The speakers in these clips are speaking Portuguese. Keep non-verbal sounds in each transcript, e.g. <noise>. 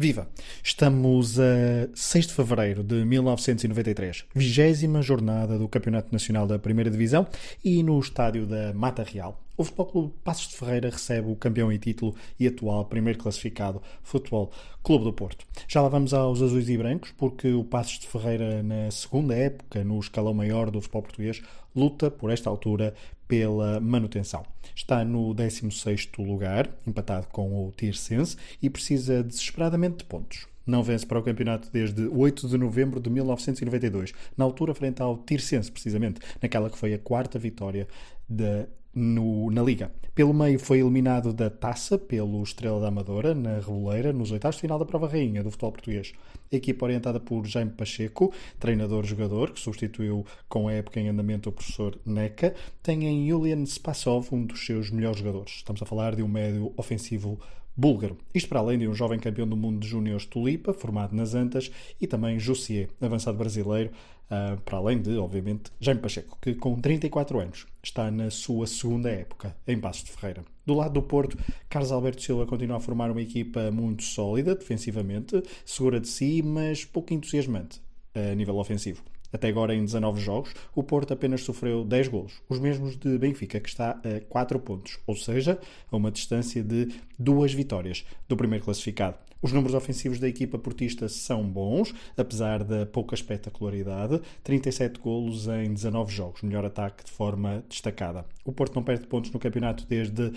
Viva! Estamos a 6 de fevereiro de 1993, vigésima jornada do Campeonato Nacional da Primeira Divisão e no estádio da Mata Real. O Futebol Clube Passos de Ferreira recebe o campeão em título e atual primeiro classificado Futebol Clube do Porto. Já lá vamos aos azuis e brancos, porque o Passos de Ferreira, na segunda época, no escalão maior do futebol português, luta, por esta altura, pela manutenção. Está no 16º lugar, empatado com o Tirsense, e precisa desesperadamente de pontos. Não vence para o campeonato desde 8 de novembro de 1992, na altura frente ao Tirsense, precisamente, naquela que foi a quarta vitória da no, na Liga. Pelo meio foi eliminado da taça pelo Estrela da Amadora, na Reboleira, nos oitavos de final da prova rainha do futebol português. A equipa orientada por Jaime Pacheco, treinador-jogador, que substituiu com a época em andamento o professor Neca, tem em Julian Spassov um dos seus melhores jogadores. Estamos a falar de um médio ofensivo búlgaro. Isto para além de um jovem campeão do mundo de júniores Tulipa, formado nas Antas, e também Jussier, avançado brasileiro, uh, para além de, obviamente, Jaime Pacheco, que com 34 anos está na sua segunda época em Passos de Ferreira. Do lado do Porto, Carlos Alberto Silva continua a formar uma equipa muito sólida defensivamente, segura de si, mas pouco entusiasmante a nível ofensivo. Até agora, em 19 jogos, o Porto apenas sofreu 10 golos, os mesmos de Benfica, que está a 4 pontos, ou seja, a uma distância de duas vitórias do primeiro classificado. Os números ofensivos da equipa portista são bons, apesar da pouca espetacularidade. 37 golos em 19 jogos, melhor ataque de forma destacada. O Porto não perde pontos no campeonato desde a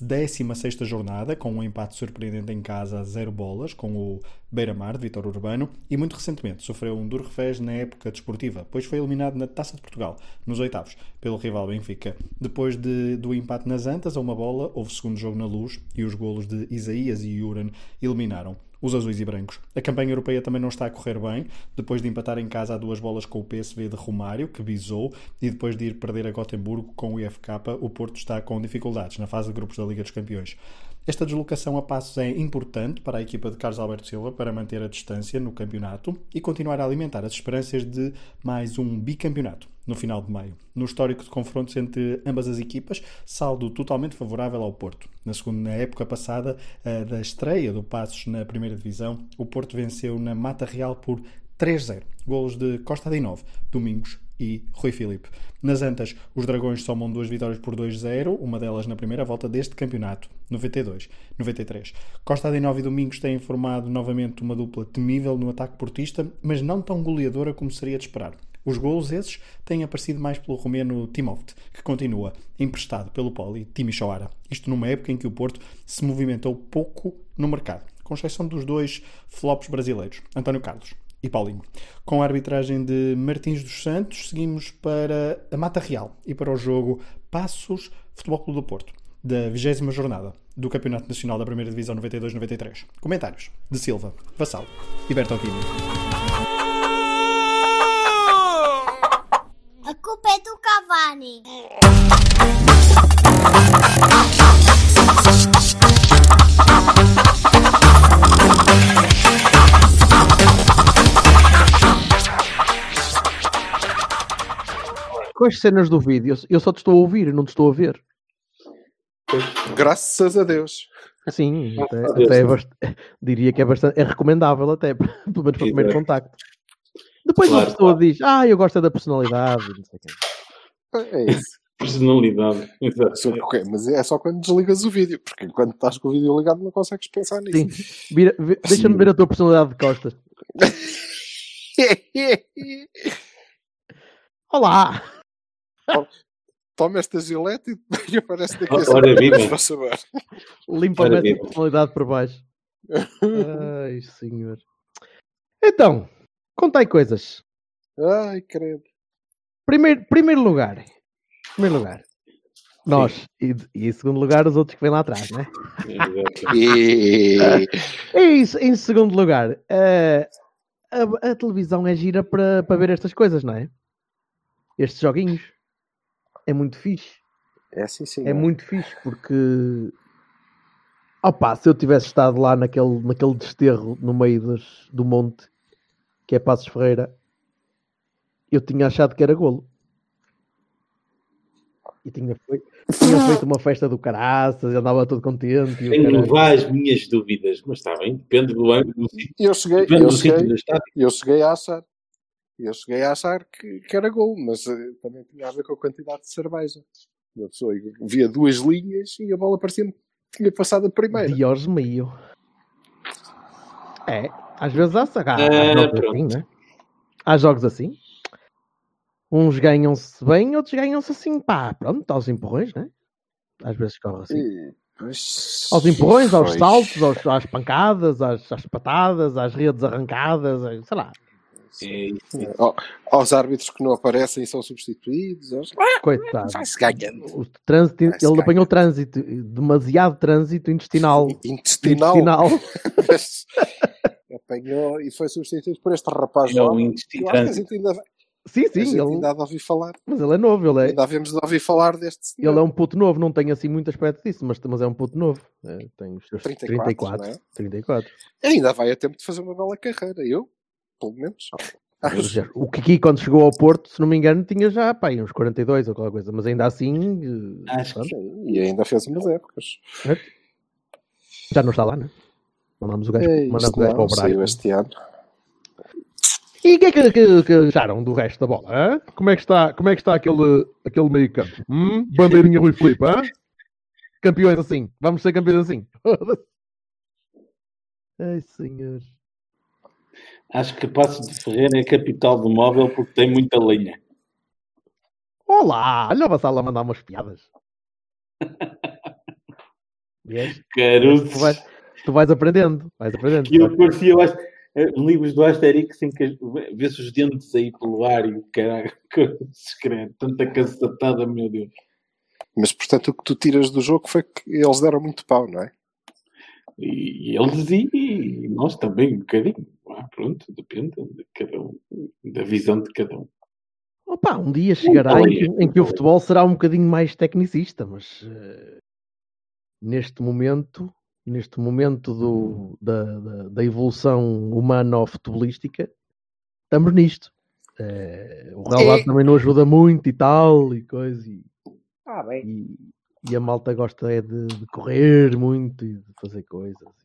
16 jornada, com um empate surpreendente em casa a zero bolas, com o Beira-Mar, de Vitor Urbano, e muito recentemente sofreu um duro revés na época desportiva, pois foi eliminado na Taça de Portugal, nos oitavos, pelo rival Benfica. Depois de, do empate nas Antas, a uma bola, houve segundo jogo na luz e os golos de Isaías e Uran eliminaram os azuis e brancos. A campanha europeia também não está a correr bem, depois de empatar em casa a duas bolas com o PSV de Romário, que bisou, e depois de ir perder a Gotemburgo com o IFK, o Porto está com dificuldades na fase de grupos da Liga dos Campeões. Esta deslocação a passos é importante para a equipa de Carlos Alberto Silva para manter a distância no campeonato e continuar a alimentar as esperanças de mais um bicampeonato no final de maio. No histórico de confrontos entre ambas as equipas, saldo totalmente favorável ao Porto. Na segunda época passada, da estreia do Passos na primeira divisão, o Porto venceu na Mata Real por 3-0. Golos de Costa Dinov, Domingos e Rui Filipe. Nas Antas, os Dragões somam duas vitórias por 2-0, uma delas na primeira volta deste campeonato, 92-93. Costa Dinov e Domingos têm formado novamente uma dupla temível no ataque portista, mas não tão goleadora como seria de esperar. Os golos esses têm aparecido mais pelo romeno Timoft, que continua emprestado pelo Poli Timisoara. Isto numa época em que o Porto se movimentou pouco no mercado, com exceção dos dois flops brasileiros, António Carlos e Paulinho. Com a arbitragem de Martins dos Santos, seguimos para a Mata Real e para o jogo Passos Futebol Clube do Porto, da 20 jornada do Campeonato Nacional da Primeira Divisão 92-93. Comentários de Silva, Vassal e Bertolini. A culpa é do Cavani. Com as cenas do vídeo, eu só te estou a ouvir, não te estou a ver. Graças a Deus. Sim, até, até é bast... <laughs> diria que é bastante é recomendável até, <laughs> pelo menos para o primeiro contacto. Depois claro, a pessoa claro. diz, ah, eu gosto da personalidade, não sei quê. É isso. Personalidade. Mas é só quando desligas o vídeo, porque enquanto estás com o vídeo ligado não consegues pensar nisso. Sim. Deixa-me ver a tua personalidade de costas. Olá! Toma esta gilete e aparece daqui a Ora, viva. Limpa a personalidade por baixo. Ai, senhor. Então, contai coisas. Ai, credo. Primeiro, primeiro lugar. Primeiro lugar. Nós. E, e, em segundo lugar, os outros que vêm lá atrás, né? <laughs> e... isso, em segundo lugar, uh, a, a, televisão é gira para, para ver estas coisas, não é? Estes joguinhos. É muito fixe. É sim, sim. É, é muito fixe porque. Opa, se eu tivesse estado lá naquele, naquele desterro no meio dos, do monte, que é Passos Ferreira, eu tinha achado que era golo. E tinha feito, tinha feito uma festa do caraças, andava todo contente. Tenho várias minhas dúvidas, mas está bem, depende do ângulo. Eu cheguei, eu, cheguei, eu cheguei a achar, eu cheguei a achar que, que era gol, mas uh, também tinha a ver com a quantidade de cerveja. Uma pessoa via duas linhas e a bola parecia que tinha passado a primeira. Dios meio. É, às vezes há, há, há jogos assim, né? Há jogos assim. Uns ganham-se bem, outros ganham-se assim, pá, pronto, aos empurrões, né? Às vezes corre assim. E, aos empurrões, aos saltos, aos, às pancadas, às, às, patadas, às redes arrancadas, sei lá. Sim, sim. Aos árbitros que não aparecem e são substituídos. Aos... Coitado. Vai-se ganhando. O trânsito, ele ganhando. apanhou trânsito, demasiado trânsito intestinal. <laughs> Intestinal. intestinal. <laughs> apanhou e foi substituído por este rapaz. Não, intestinal. Ainda... Sim, sim. Ele... Ainda há de ouvir falar. Mas ele é novo. Ele é... Ainda havemos de ouvir falar deste senhor. Ele é um puto novo, não tem assim muito aspecto disso, mas, mas é um puto novo. É, tem os seus 34. 34, é? 34. Ainda vai a tempo de fazer uma bela carreira. Eu, pelo menos. O Kiki, quando chegou ao Porto, se não me engano, tinha já pá, uns 42 ou qualquer coisa, mas ainda assim. Eh, Acho que. E ainda fez umas épocas. É. Já não está lá, né? Mandamos o gajo, é, mandamos o gajo para o Braga. este ano. E o que é que, que, que, acharam do resto da bola? Hein? Como é que está, como é que está aquele, aquele meio campo? Hum? Bandeirinha Rui Filipe, hein? Campeões assim. Vamos ser campeões assim. <laughs> Ai, senhor. Acho que Passo de Ferreira é a capital do móvel porque tem muita linha. Olá! Olha o Vassal a mandar umas piadas. <laughs> Caruso. Tu vais, tu vais aprendendo. Vais aprendendo. E eu parecia eh, livros do Asterix em que vê-se os dentes aí pelo ar e o caralho, <laughs> que secreto, tanta cacetada, meu Deus. Mas portanto o que tu tiras do jogo foi que eles deram muito pau, não é? E eles e nós também um bocadinho. Ah, pronto, depende de cada um, da visão de cada um. Opa, um dia chegará em que, em que, o futebol será um bocadinho mais tecnicista, mas uh, neste momento, neste momento do, da, da, da, evolução humana futebolística, estamos nisto. Uh, o Real é... também não ajuda muito e tal, e coisa. E, ah, bem. E, e a malta gosta é de, de, correr muito e de fazer coisas.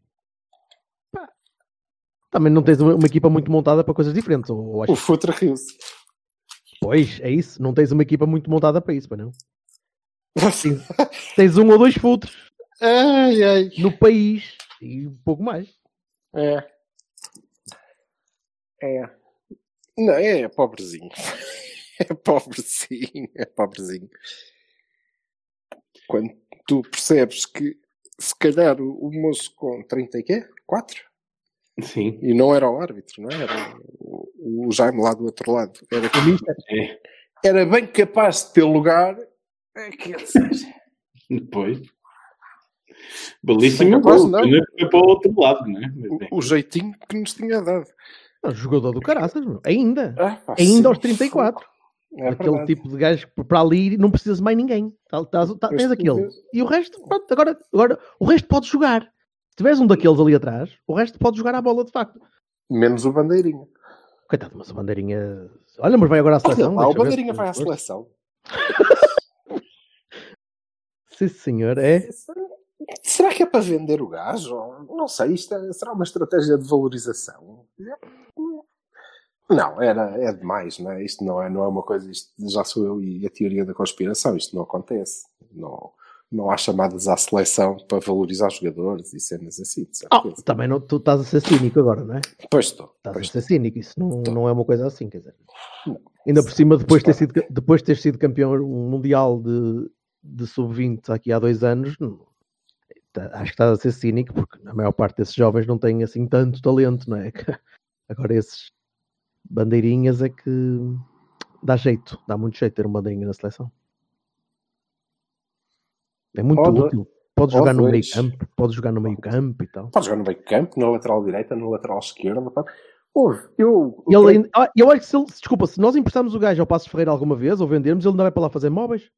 Também não tens uma, equipa muito montada para coisas diferentes. Ou, ou o Futre riu Pois, é isso. Não tens uma equipa muito montada para isso, para não? <laughs> tens, tens um ou dois futres ai, ai. no país e um pouco mais. É. É. Não, é, é pobrezinho. <laughs> É pobrezinho, é pobrezinho quando tu percebes que se calhar o, o moço com 30 e quê? 4? Sim. E não era o árbitro, não é? Era o, o Jaime lá do outro lado. Era, é. era bem capaz de ter lugar. É que Depois. Belíssimo capaz, não. Foi para o outro lado, não é? O, o, jeitinho que nos tinha dado. Não, jogador do caraças, ainda. Ah, pá, ainda sim. aos 34. É aquele verdade. tipo de gajo que para ali não precisas mais ninguém. Tá, tá, tá, tens aquele. E o resto, pronto, agora, agora o resto pode jogar. Se tiveres um daqueles ali atrás, o resto pode jogar a bola de facto. Menos o Bandeirinha. Coitado, mas o Bandeirinha. Olha, mas vai agora à seleção. Ah, o Bandeirinha vai à seleção. <laughs> Sim, senhor, é. Será que é para vender o gajo? Não sei, isto é, será uma estratégia de valorização? Não, era, é demais, não é? Isto não é, não é uma coisa, isto já sou eu e a teoria da conspiração, isto não acontece. Não, não há chamadas à seleção para valorizar jogadores e cenas assim. Oh, também não, tu estás a ser cínico agora, não é? Pois estou. Estás pois a ser cínico, isso não, não é uma coisa assim, quer dizer. Não. Ainda por cima, depois de ter sido, depois de ter sido campeão mundial de, de sub-20 aqui há dois anos, não, tá, acho que estás a ser cínico, porque a maior parte desses jovens não tem assim tanto talento, não é? <laughs> Agora esses bandeirinhas é que dá jeito, dá muito jeito ter um bandeirinha na seleção. É muito pode, útil. Pode jogar no meio campo, pode jogar no meio campo e tal. Pode jogar no meio campo, na lateral direita, na lateral esquerda. Ouve, eu. Ele ainda, ah, eu acho que se ele, desculpa, se nós emprestarmos o gajo ao Passo Ferreira alguma vez ou vendermos, ele não vai para lá fazer móveis.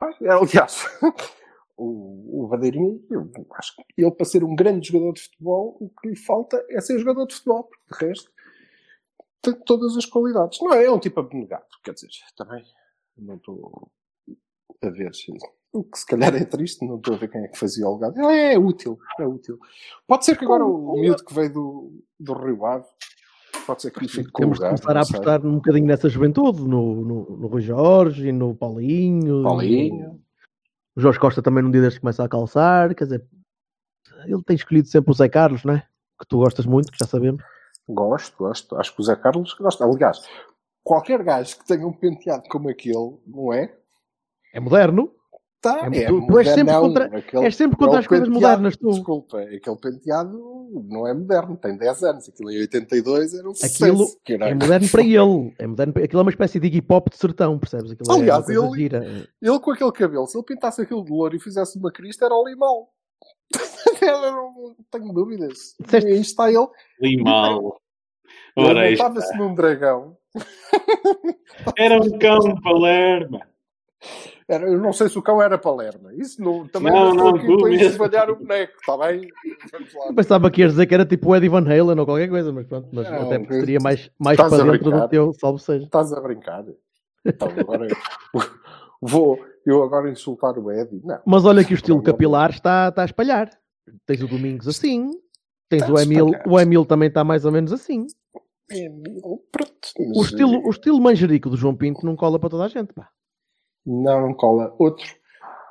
Ah, aliás, <laughs> o, o Vadeirinha, eu acho que ele para ser um grande jogador de futebol, o que lhe falta é ser jogador de futebol, porque de resto tem todas as qualidades. Não é, é um tipo abnegado, quer dizer, também não estou. a ver. O que se calhar é triste, não estou a ver quem é que fazia o legado. É, é útil, é útil. Pode ser que agora o, o miúdo que veio do, do Rio Ave pode ser que lhe fique com Temos lugar, de começar a apostar um bocadinho nessa juventude, no, no, no Rui Jorge e no Paulinho. Paulinho. O Jorge Costa também num dia destes começa a calçar, quer dizer, ele tem escolhido sempre o Zé Carlos, não é? Que tu gostas muito, que já sabemos. Gosto, gosto. Acho que o Zé Carlos gosta. Aliás, qualquer gajo que tenha um penteado como aquele, não é? É moderno. Tá, é, é tu, tu és sempre contra, aquele, és sempre contra as coisas modernas, tu. Desculpa, aquele penteado não é moderno, tem 10 anos. Aquilo em 82 era um Aquilo sucesso. É moderno para ele. É moderno, aquilo é uma espécie de Iggy Pop de sertão, percebes? Aquilo é Aliás, é ele, ele com aquele cabelo, se ele pintasse aquilo de louro e fizesse uma crista, era o limão. <laughs> não tenho dúvidas. Disseste... E aí está ele. Limão. Ele montava-se num dragão. Era um cão de Palerma. Era, eu não sei se o cão era Palerma. Isso não, também não, não, aqui para espalhar o boneco, está bem? Eu pensava que ias dizer que era tipo o Eddie Van Halen ou qualquer coisa, mas pronto, mas não, até porque seria mais, mais para dentro do teu, salvo seja. Estás a brincar. Então agora <laughs> vou eu agora insultar o Eddie. Não. Mas olha que o estilo capilar está, está a espalhar. Tens o Domingos assim, tens o Emil, o Emil também está mais ou menos assim. Emil, pronto. O estilo, o estilo manjerico do João Pinto não cola para toda a gente, pá. Não, não cola. Outro,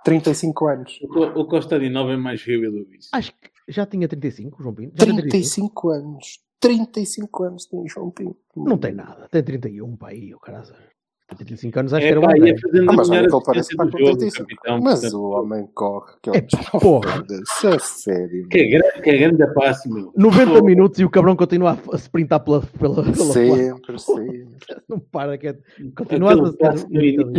35 anos. O, o Costa de Nova é mais rígido do que isso. Acho que já tinha 35, João Pinto. Já 35, 35 anos. 35 anos tem João Pinto. Não tem nada. Tem 31, pá, aí, o caralho. 35 anos acho é, que era um ia fazendo Ah, mas olha que ele a parece com 35. capitão, Mas portanto, o homem corre. Que É, porra. A sério. Que é grande, que é grande passe, meu. 90 Pô, minutos e o cabrão continua a, a sprintar pela, pela, pela Sempre, sempre. <laughs> Não para, que é, continua a aquele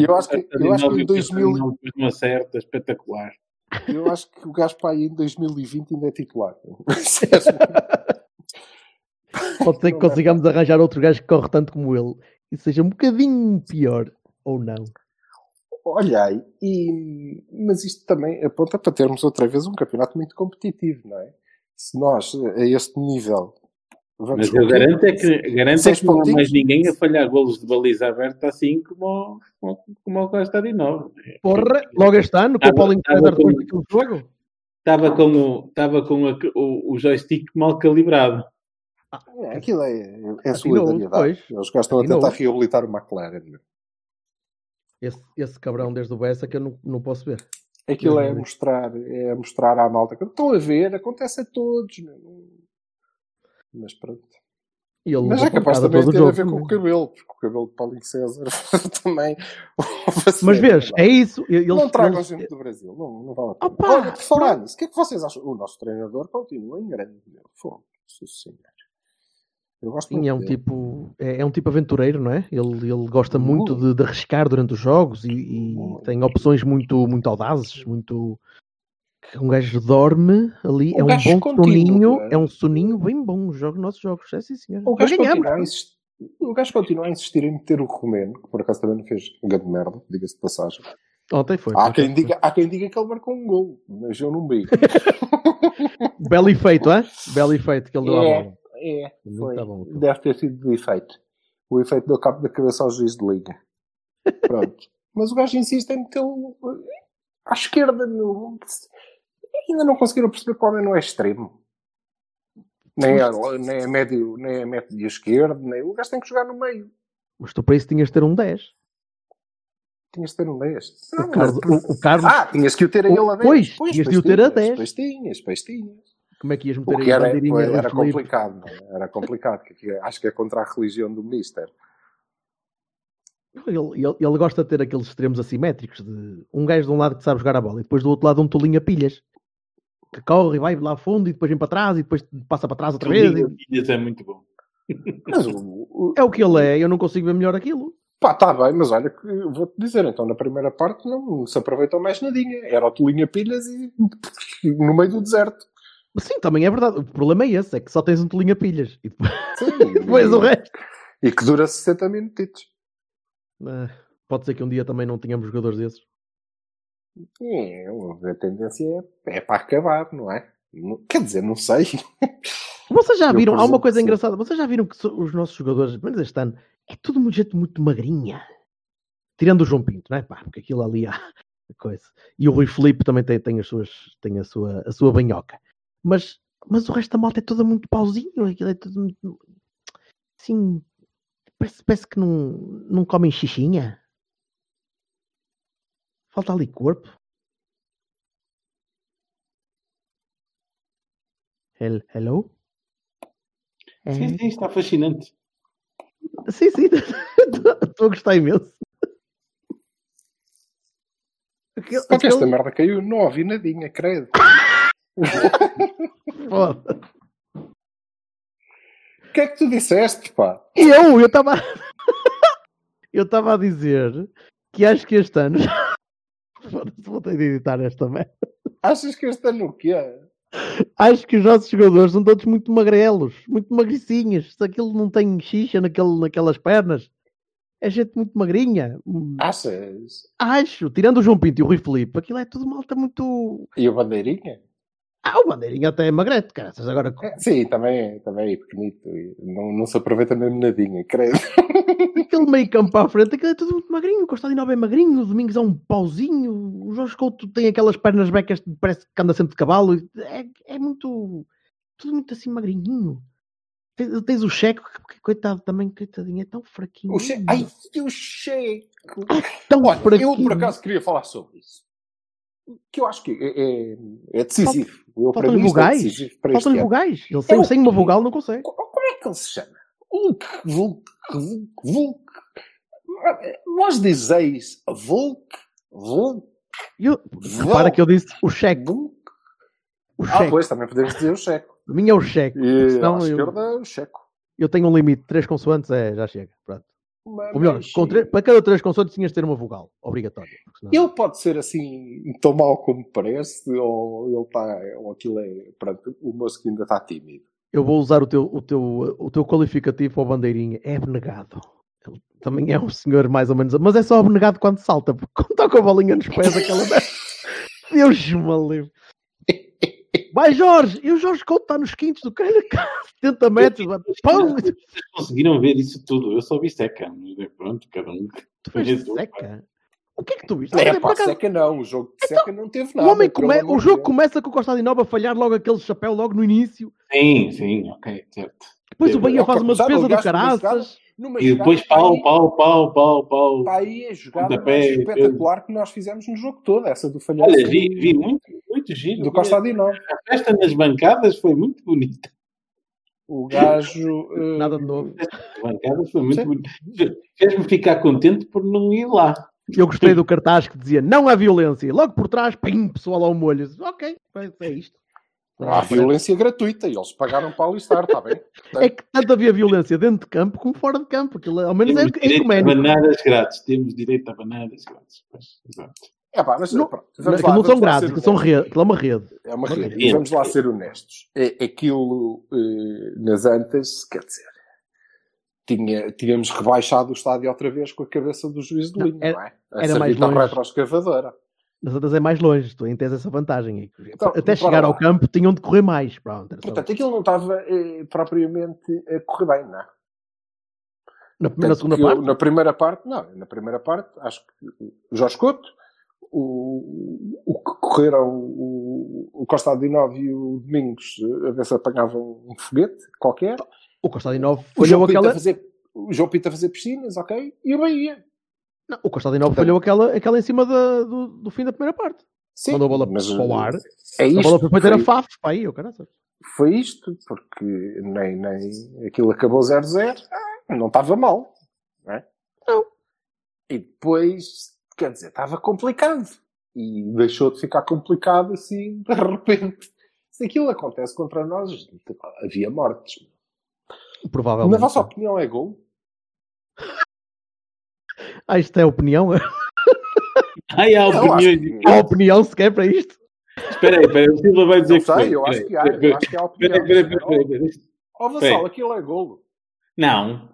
E eu acho que- eu acho que em o 2000 Costa depois de uma certa, espetacular. Eu acho que o aí em 2020 ainda é titular. <laughs> Pode ser que consigamos arranjar outro gajo que corre tanto como ele e seja um bocadinho pior, ou não. Olha aí, e, mas isto também aponta para termos outra vez um campeonato muito competitivo, não é? Se nós, a este nível, vamos Mas eu garanto é que, garanto é que não há mais ninguém a falhar golos de baliza aberta assim como, o- como, como o Costa de Nova. Porra, logo este ano, com o Paulinho tava César depois com- daquele jogo. Estava com, o, estava com a- o, o joystick mal calibrado. É, aquilo é, é solidariedade. Eles gostam a Atinou. tentar reabilitar o McLaren. Esse, esse cabrão desde o Bessa que eu não, não posso ver. Aquilo é mostrar, é mostrar à malta que estão a ver, acontece a todos. Mas pronto. Mas é capaz também de ter a ver com o cabelo, porque o cabelo de Paulinho César <laughs> também. Mas vês, é isso. Eles, não tragam gente do Brasil, não, não vale a pena. Opa, Olha, nisso, o que é que vocês acham? O nosso treinador continua em grande. meu. Fogo, senhor. Eu gosto Sim, é um dele. tipo é, é um tipo aventureiro, não é? Ele, ele gosta muito Muito. de, de arriscar durante os jogos e, e tem opções muito, muito audazes, muito um gajo dorme ali, Um é um bom contínuo, soninho, é? é um soninho bem bom os jogos, nossos jogos, é sim senhor. O gajo, continua a insistir, o gajo continua a insistir em meter o Romeno, que por acaso também não fez um grande merda, diga-se de passagem. Ontem foi. Há quem, foi. diga, há quem diga que ele marcou um gol, mas eu não vi. <laughs> <laughs> Belo efeito, é? Belo efeito que ele deu à É, bola. É, foi. tá bom. Deve ter sido de efeito. O efeito deu cabo da cabeça ao juiz de liga. <laughs> Pronto. Mas o gajo insiste em metê-lo à esquerda. Meu. Ainda não conseguiram perceber que o homem não é extremo. Nem é, nem é médio, nem é médio esquerdo, nem... o gajo tem que jogar no meio. Mas tu para isso tinhas de ter um 10. Tinhas de ter um 10. O Carlos, o, o Carlos Ah, tinhas que o ter a ele a 10. Pois, tinhas de o ter a 10. Pois tinhas, pois tinhas. Como é que ias meter O que a era, bandeirinha era do Filipe? complicado. não é? Era complicado. que Acho que é contra a religião do Mister. Ele, ele, ele gosta de ter aqueles extremos assimétricos de um gajo de um lado que sabe jogar a bola e depois do outro lado um tolinho a pilhas que corre e vai lá fundo e depois vem para trás e depois passa para trás outra O vez. E- Filhas é muito bom. Mas o, o, É o que ele é, eu não consigo ver melhor aquilo. Pá, tá bem, mas olha, que eu vou-te dizer, então na primeira parte não se aproveitou mais nadinha. Era o Tolinha Pilhas e <laughs> no meio do deserto. Sim, também é verdade. O problema é esse, é que só tens um tolinho a pilhas e depois, Sim, <laughs> depois o resto. E que dura 60 minutitos. Ah, pode ser que um dia também não tenhamos jogadores desses. É, a tendência é, é para acabar, não é? Quer dizer, não sei. <laughs> Vocês já viram, há uma coisa engraçada, vocês já viram que os nossos jogadores, pelo menos este ano, é tudo muito gente muito magrinha. Tirando o João Pinto, não é? Pá, porque aquilo ali há, <laughs> coisa. E o Rui Felipe também tem, tem, as suas, tem a, sua, a sua banhoca. Mas, mas o resto da malta é toda muito pauzinho, aquilo é tudo muito. Assim. Parece, parece que não, não comem xixinha. Falta ali corpo. Hello? Sim, sim, está fascinante. Sim, sim, <laughs> estou a gostar imenso. Aquele, Só que esta merda caiu, não ouvi nadinha, credo. <laughs> Foda. O que é que tu disseste, pá? Eu, eu estava. <laughs> eu estava a dizer que acho que este ano. <laughs> Foda-se, vou ter de editar esta merda. Achas que este ano o quê? Acho que os nossos jogadores são todos muito magrelos, muito magricinhos. Se aquilo não tem xixa naquele, naquelas pernas, é gente muito magrinha. Achas? Acho. Tirando o João Pinto e o Rui Felipe, aquilo é tudo malta muito. E o Bandeirinha? Ah, o Bandeirinha até é magrete, cara. Agora... É, sim, também, também é pequenito. Não, não se aproveita mesmo nadinha, credo. <laughs> Aquele meio campo à frente, aquilo é tudo muito magrinho. O Costadinho é magrinho, o Domingos é um pauzinho. O Jorge Couto tem aquelas pernas becas, parece que anda sempre de cavalo. É, é muito. Tudo muito assim magrinho. Tens, tens o Checo, que coitado também, coitadinho, é tão fraquinho. O che... Ai, o Checo! tão Olha, fraquinho. Eu por acaso queria falar sobre isso que eu acho que é, é, é decisivo. Faltam-lhe vogais. É Faltam-lhe vogais. Ele sem, é sem uma vogal não consegue. Como é que ele se chama? Vulk, Vulk, Vulk, Vulk. Vós dizeis Vulk, Vulk. Eu, repara que eu disse o cheque. O cheque. Ah, pois, também podemos dizer o cheque. O minha é o cheque. E à esquerda é o checo. Eu tenho um limite, três consoantes, é, já chega. Pronto. Mas, Ou melhor, para cada três consoantes tinhas de ter uma vogal, obrigatória. Senão... Ele pode ser assim, tão mau como parece, ou ele está, ou aquilo é, pronto, o moço que ainda está tímido. Eu vou usar o teu, o teu, o teu qualificativo ao bandeirinha, é abnegado. Ele também é um senhor mais ou menos, mas é só abnegado quando salta, porque quando está com a bolinha nos pés, aquela. <laughs> Deus me livre. Vai Jorge! E o Jorge Couto está nos quintos do cara, 70 metros. Pão! Vocês conseguiram ver isso tudo? Eu só vi seca. Pronto, cada um. Tu vês seca? O que é que tu viste? É, pá, seca não. O jogo de então, seca não teve nada. O, homem come... o jogo começa com o Costa de Nova a falhar logo aquele chapéu logo no início. Sim, sim, ok, certo. Depois o Bahia faz uma defesa do caraças. E depois pau, pau, pau, pau, pau. Está aí a jogada espetacular que nós fizemos no jogo todo, essa do falhanço. Olha, vi, vi muito, muito giro. Do Costa Adinó. A festa nas bancadas foi muito bonita. O gajo. Uh... Nada de novo. As bancadas foi muito bonita. Fez-me ficar contente por não ir lá. Eu gostei do cartaz que dizia não há violência. Logo por trás, pim, pessoal ao molho. Ok, é isto. Há violência gratuita e eles pagaram para alistar, está bem? É que tanto havia violência dentro de campo como fora de campo. Aquilo, ao menos temos é ecuménico. bananas grátis. Temos direito a bananas grátis. exato. É pá, mas não, pronto, vamos lá, não são grátis, são rede, é uma rede. É uma rede. rede. Vamos lá ser honestos. É, aquilo eh, nas antas, quer dizer, tinha, tínhamos rebaixado o estádio outra vez com a cabeça do juiz de linha, não, era, não é? A era mais longe. retroescavadora. Nas outras é mais longe, tu tens essa vantagem. Então, Até chegar ao campo tinham de correr mais. Pronto, Portanto, aquilo não estava eh, propriamente a correr bem, não é? Na, na segunda parte? Eu, na primeira parte, não. Na primeira parte, acho que o Jorge Couto, o, o que correram o, o Costa Adinov e o Domingos a ver se apanhavam um foguete qualquer. O Costa Adinov falhou aquela... Fazer, o João Pinto a fazer piscinas, ok? E o Bahia. Não, o Costadinho falhou aquela, aquela em cima da, do, do fim da primeira parte. Sim, Mandou a bola mas, para o ar. É isto, a bola foi para a FAF para aí, o cara Foi isto, porque nem, nem aquilo acabou 0-0, não estava mal. Não, é? não. E depois, quer dizer, estava complicado. E deixou de ficar complicado assim, <laughs> de repente. Se aquilo acontece contra nós, havia mortes. Provavelmente. Na vossa opinião é gol? Ah, isto é opinião? <laughs> Ai, há opiniões. Há opinião sequer para isto? Espera aí, espera aí, o Silva vai dizer não que sei, eu acho que há, eu acho que há opinião. Espera, espera, espera. Ó, Vassal, aquilo é golo. Não.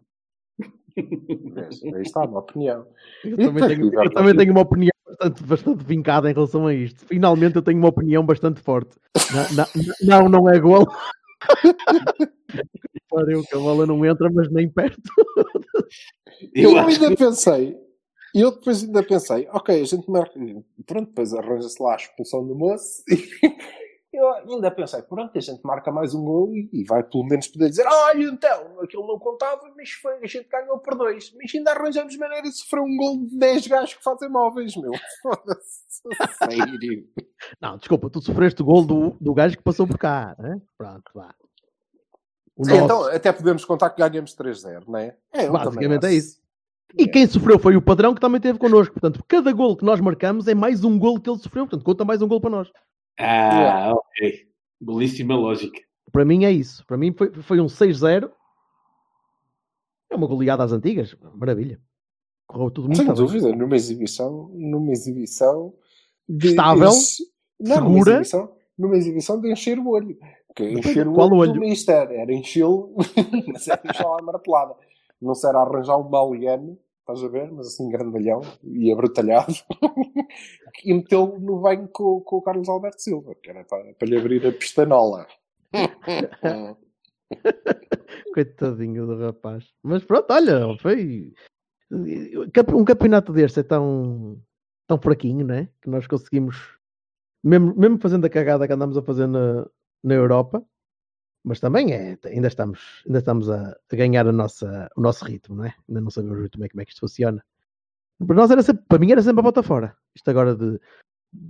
Aí está uma opinião. Eu também, tenho, eu também tenho uma opinião bastante, bastante vincada em relação a isto. Finalmente eu tenho uma opinião bastante forte. Não, não, não é golo. <laughs> Pariu, que a bola não entra, mas nem perto. Eu, eu ainda que... pensei, E eu depois ainda pensei, ok, a gente marca. Pronto, depois arranja-se lá a expulsão do moço. E eu ainda pensei, pronto, a gente marca mais um gol e, e vai pelo menos poder dizer, olha então, aquilo não contava, mas foi, a gente ganhou por dois. Mas ainda arranjamos maneira de sofrer um gol de 10 gajos que fazem móveis, meu. <laughs> Foda-se. Sério. Não, desculpa, tu sofreste o gol do, do gajo que passou por cá, né? Pronto, vá. Sim, nosso... então até podemos contar que ganhamos 3-0, não é? é Basicamente é isso. E é. quem sofreu foi o padrão que também teve connosco. Portanto, cada gol que nós marcamos é mais um gol que ele sofreu. Portanto, conta mais um gol para nós. Ah, ok. Belíssima lógica. Para mim é isso. Para mim foi, foi um 6-0. É uma goleada às antigas. Maravilha. Correu tudo muito Sem dúvida, numa exibição, numa exibição de, estável, não, segura. Numa exibição, numa exibição de encher o olho. Que encher o olho, olho do Mister era enchê-lo, <laughs> mas era enchê-lo à martelada não será arranjar um maliano, estás a ver? Mas assim, <laughs> grandalhão e abrutalhado, e metê-lo no banho com, com o Carlos Alberto Silva, que era para, para lhe abrir a pistanola. <laughs> Coitadinho do rapaz. Mas pronto, olha, foi. Um campeonato deste é tão, tão fraquinho, né? Que nós conseguimos, mesmo, mesmo fazendo a cagada que andamos a fazer na, na Europa, mas também é, ainda estamos, ainda estamos a, a, ganhar a nossa, o nosso ritmo, não é? Ainda não sabemos muito bem como é que isto funciona. Para nós era sempre, para mim era sempre a bota fora. Isto agora de,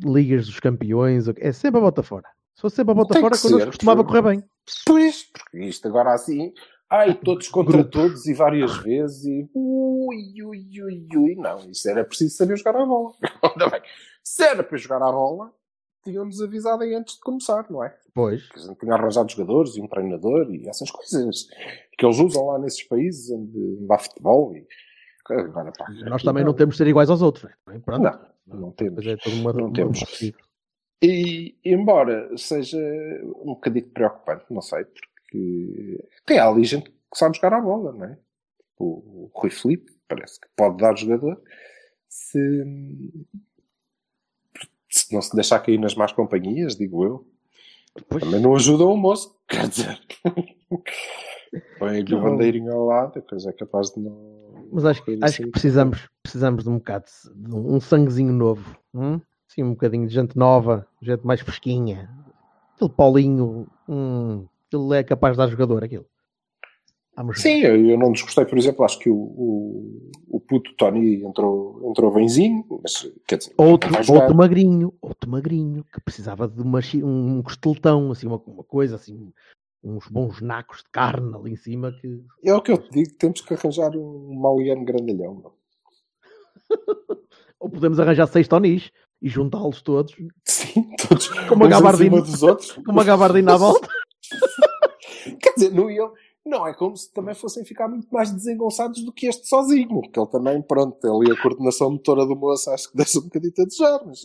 ligas dos campeões, é sempre a bota fora. Se fosse sempre a bota fora, connosco costumava correr bem. Pois, porque isto agora assim, ai, todos contra Grupo. todos e várias vezes e ui, ui, ui, ui. Não, isso era preciso saber jogar a bola. <laughs> Se era para jogar a bola, tinham-nos avisado aí antes de começar, não é? Pois. Que a gente tinha arranjado jogadores e um treinador e essas coisas que eles usam lá nesses países onde há futebol e agora, pá, Nós também não. não temos de ser iguais aos outros, não é? Pronto. Não, não temos. É uma, não temos. E, embora seja um bocadinho preocupante, não sei, porque tem ali gente que sabe jogar a bola, não é? O, o Rui Felipe parece que pode dar jogador se, se não se deixar cair nas más companhias, digo eu. Pois. Também não ajuda o moço, <laughs> quer dizer. Põe aqui o bandeirinho ao lado, depois é capaz de não. Mas acho, acho assim. que precisamos, precisamos de um bocado de um sanguezinho novo. Hum? Sim, um bocadinho de gente nova, gente mais fresquinha. Aquele Paulinho, hum, ele é capaz de dar jogador aquilo. Vamos Sim, eu, eu, não desgostei, por exemplo, acho que o, o, o puto Tony entrou, entrou benzinho, mas quer dizer, outro, outro magrinho, outro magrinho, que precisava de uma, um costeletão, assim, uma, uma coisa assim, uns bons nacos de carne ali em cima que. É o que eu te digo, temos que arranjar um maliano grandalhão. <laughs> Ou podemos arranjar seis tonis e juntá-los todos. Sim, todos. Com uma gabardina. Dos outros. Com uma gabardina à volta. <laughs> Quer dizer, não ia não, é como se também fossem ficar muito mais desengonçados do que este sozinho. Que ele também, pronto, ali a coordenação motora do moço acho que deixa um bocadinho a desejar. Mas...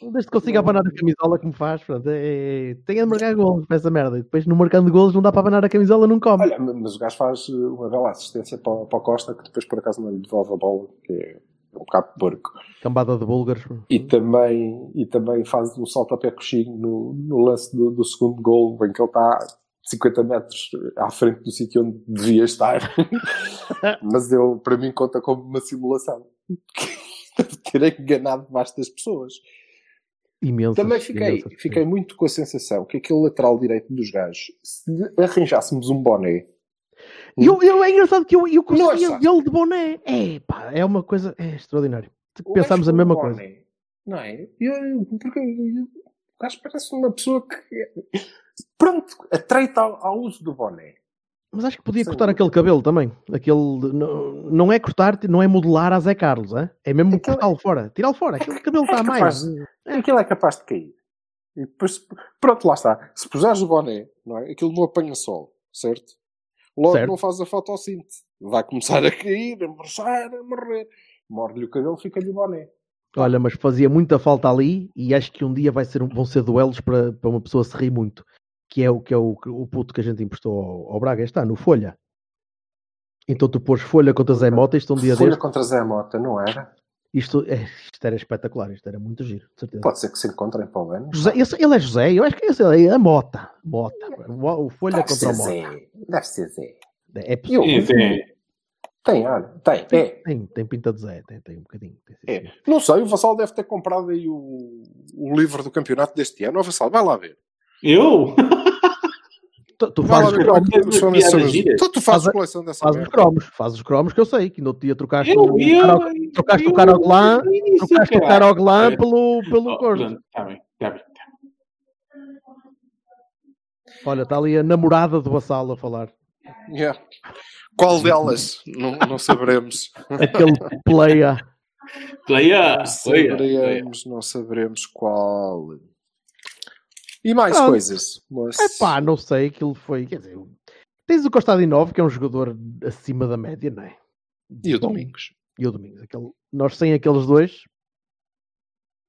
Desde que consiga abanar a camisola que me faz, pronto, é... tem de marcar golos para essa merda. E depois, no marcando golos, não dá para abanar a camisola, não come. Olha, mas o gajo faz uma bela assistência para, para o Costa, que depois por acaso não lhe devolve a bola, que é um bocado porco. Cambada de búlgaros. E também, e também faz um salto a pé coxinho no, no lance do, do segundo gol, em que ele está 50 metros à frente do sítio onde devia estar. <laughs> Mas eu, para mim, conta como uma simulação. <laughs> Ter enganado vastas pessoas. Imensas, Também fiquei, imensas. fiquei muito com a sensação que aquele lateral direito dos gajos, se arranjássemos um boné. Eu, eu, é engraçado que eu, eu conseguia ele de boné. É, pá, é uma coisa é extraordinária. Pensámos a mesma boné, coisa. Não é? Eu, porque o gajo parece uma pessoa que pronto, atreita ao, ao uso do boné. Mas acho que podia Sim. cortar aquele cabelo também. Aquele, não, não é cortar, não é modelar a Zé Carlos, é, é mesmo aquele... cortá-lo fora. Tirá-lo fora. Aquele cabelo está é mais. De... Aquilo é capaz de cair. E depois, pronto, lá está. Se puseres o boné, não é? aquilo não apanha sol, certo? Logo certo. não faz a fotossíntese. Vai começar a cair, a murchar, a morrer. Morre-lhe o cabelo, fica-lhe o boné. Olha, mas fazia muita falta ali e acho que um dia vai ser, vão ser duelos para, para uma pessoa se rir muito que é o que é o, o puto que a gente emprestou ao, ao Braga, está no Folha. Então tu pôs Folha contra Zé Mota, isto um dia Folha deste... contra Zé Mota, não era? Isto, é, isto era espetacular, isto era muito giro, certeza. Pode ser que se encontrem para o ano. José, esse, ele é José, eu acho que esse é a Mota. Mota. O, o Folha Deve contra o Mota. Zé. Deve ser Zé. É possível. Sim, Tem ar, tem, tem, é. Tem, tem pinta de Zé, tem, tem um bocadinho. Tem, é. Não sei, o Vassal deve ter comprado aí o, o livro do campeonato deste ano. O Vassal, vai lá ver. Eu? Tu, tu fazes, lá, cromos, tu, tu fazes coleção dessa Fazes os cromos, fazes os cromos que eu sei, que no dia trocaste eu, o, eu, caro, trocaste eu, o Caroglan, trocaste o Caroglan pelo, pelo oh, Gordo. Está bem, está bem. Olha, está ali a namorada do Vassal a falar. Yeah. Qual delas? não, não saberemos. <laughs> Aquele playa. Playa. Não saberemos, não saberemos qual. E mais Pronto. coisas. Mas... Epá, não sei, aquilo foi. Quer dizer, tens o Costadinov, que é um jogador acima da média, não é? E o Domingos. E o Domingos. Aquele... Nós sem aqueles dois.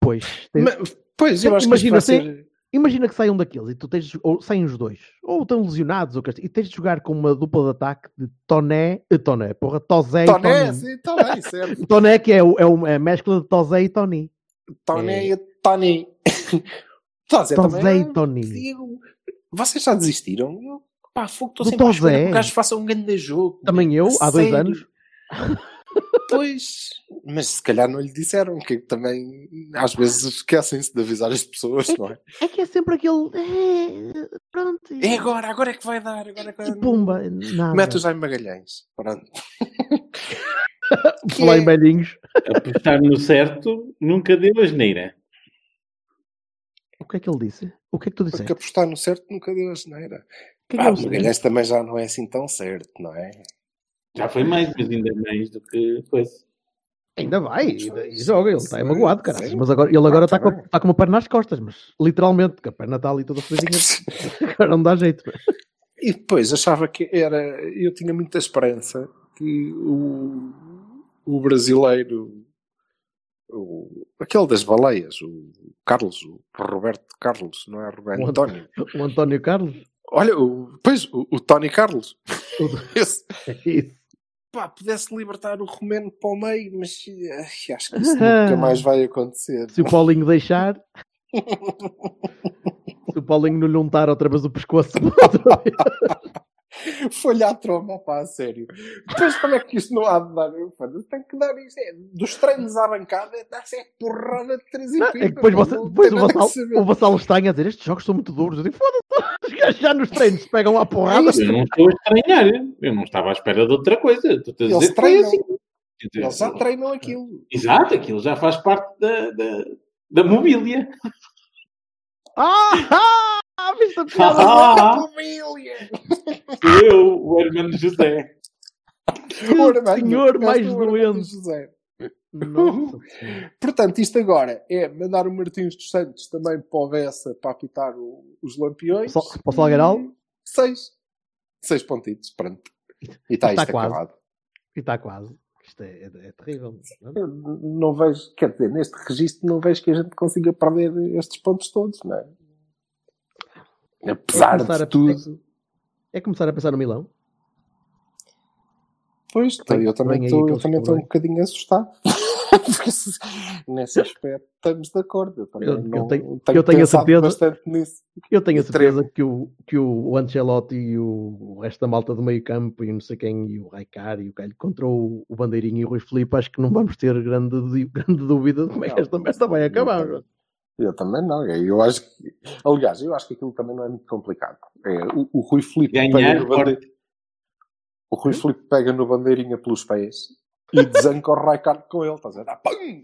Pois. Tens... Mas, pois, eu acho Imagina que ser... Ser... Imagina que saem um daqueles e tu tens, ou saem os dois, ou estão lesionados, ou, e tens de jogar com uma dupla de ataque de Toné, uh, Toné, porra, Tozé Toné, <laughs> e Tony. sim, Toné, certo. Toné que é, o, é, o, é a mescla de Tozé e Tony. Toné é... e Tony. Tozé, Tozé e Tony. Vocês já desistiram? Eu, pá, fogo, estou sempre Tozé. a que o gajo faça um grande jogo. Também eu, há dois anos. Pois, mas se calhar não lhe disseram, que também às vezes esquecem-se de avisar as pessoas, é não é? É que é sempre aquele. É, pronto. É agora, agora é que vai dar. Agora é que vai... E pumba, nada. Mete o Jaime Magalhães. Pronto. <laughs> Falar em velhinhos. Apostar no certo nunca deu asneira. O que é que ele disse? O que é que tu disseste? Porque apostar no certo nunca deu asneira. Que é ah, o Magalhães também já não é assim tão certo, não é? Já foi mais, mas ainda mais do que coisa. Ainda vai, e, joga, ele está magoado, cara. Mas agora, ele agora está com, tá com uma perna nas costas, mas literalmente, porque a perna está ali toda felizinha, <laughs> agora não dá jeito. E depois achava que era. Eu tinha muita esperança que o, o brasileiro, o, aquele das baleias, o Carlos, o Roberto Carlos, não é Roberto o António? O António Carlos? Olha, o, pois, o, o Tony Carlos. <laughs> Esse. Pá, pudesse libertar o Romeno para o meio, mas ai, acho que isso nunca <laughs> mais vai acontecer. Se o Paulinho deixar. <laughs> Se o Paulinho não lhe untar outra vez o pescoço. <laughs> <laughs> Foi-lhe à tromba, pá, a sério. Depois como é que isso não há de dar? Tem que dar isso. É, dos treinos à bancada, dá-se é porrada de três e pico. É depois, você, depois o, Vassal, o está a dizer, estes jogos são muito duros. Eu digo, foda-se, <laughs> já nos treinos se pegam à porrada. Eu não estou a estranhar. Eu não estava à espera de outra coisa. Estou a dizer Eles treinam. Assim. Eles já treinam aquilo. Exato, aquilo já faz parte da, da, da mobília. Ah! Ah, viste a piada ah, família! Eu, o Hermano José. O senhor mais doente. José. Portanto, isto agora é mandar o Martins dos Santos também para o Bessa para apitar o, os lampiões. Para o Salgueiral? Seis. Seis pontitos, pronto. E está, isto quase. acabado. E está quase. Isto é, é, é terrível. Não, é? não vejo, quer dizer, neste registro não vejo que a gente consiga perder estes pontos todos, não é? Apesar é de tudo. É, é, começar a pensar no Milão? Pois, Tem, eu também estou um bocadinho assustado. <laughs> Nesse aspecto estamos de acordo. Eu, eu, não, eu tenho, tenho, eu tenho a certeza, bastante nisso. Eu tenho a certeza que o, que o Ancelotti e o, o resto da malta do meio campo e não sei quem, e o Raikar e o Calho contra o, o Bandeirinho e o Rui Felipe, acho que não vamos ter grande, <laughs> grande dúvida de como é que esta merda vai acabar. Eu também não. Eu acho que, aliás, eu acho que aquilo também não é muito complicado. É, o, o Rui Filipe pega no o Rui Filipe pega no bandeirinha pelos pés e desanca o Raikard com ele. Estás a dizer, pum!